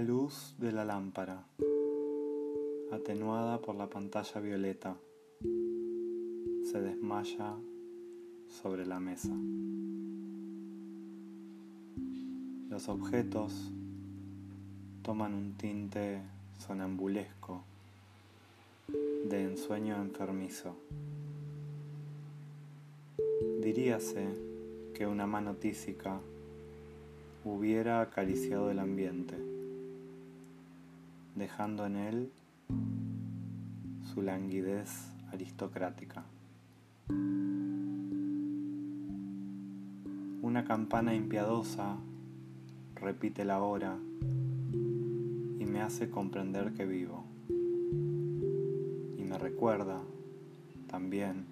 de la lámpara, atenuada por la pantalla violeta, se desmaya sobre la mesa. Los objetos toman un tinte sonambulesco de ensueño enfermizo. Diríase que una mano tísica hubiera acariciado el ambiente, dejando en él su languidez aristocrática. Una campana impiadosa repite la hora y me hace comprender que vivo. Y me recuerda también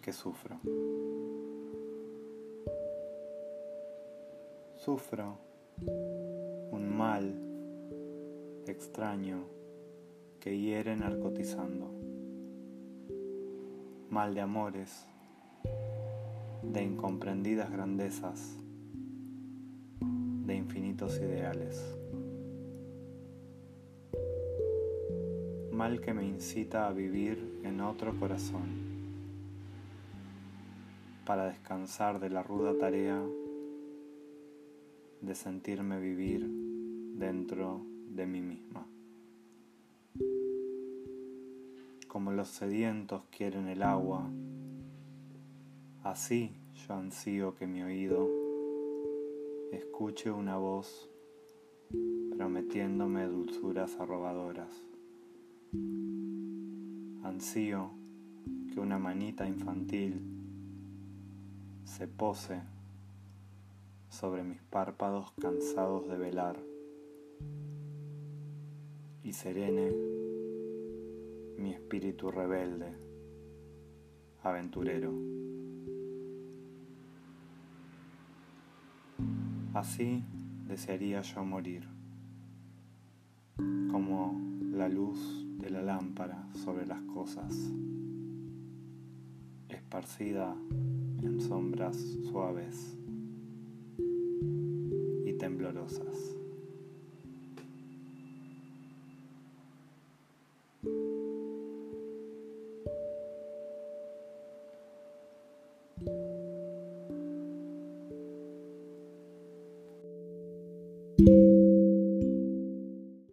que sufro. Sufro un mal extraño que hiere narcotizando. Mal de amores, de incomprendidas grandezas, de infinitos ideales. Mal que me incita a vivir en otro corazón, para descansar de la ruda tarea de sentirme vivir dentro de mí misma. Como los sedientos quieren el agua, así yo ansío que mi oído escuche una voz prometiéndome dulzuras arrobadoras. Ansío que una manita infantil se pose sobre mis párpados cansados de velar y serene mi espíritu rebelde, aventurero. Así desearía yo morir, como la luz de la lámpara sobre las cosas, esparcida en sombras suaves y temblorosas.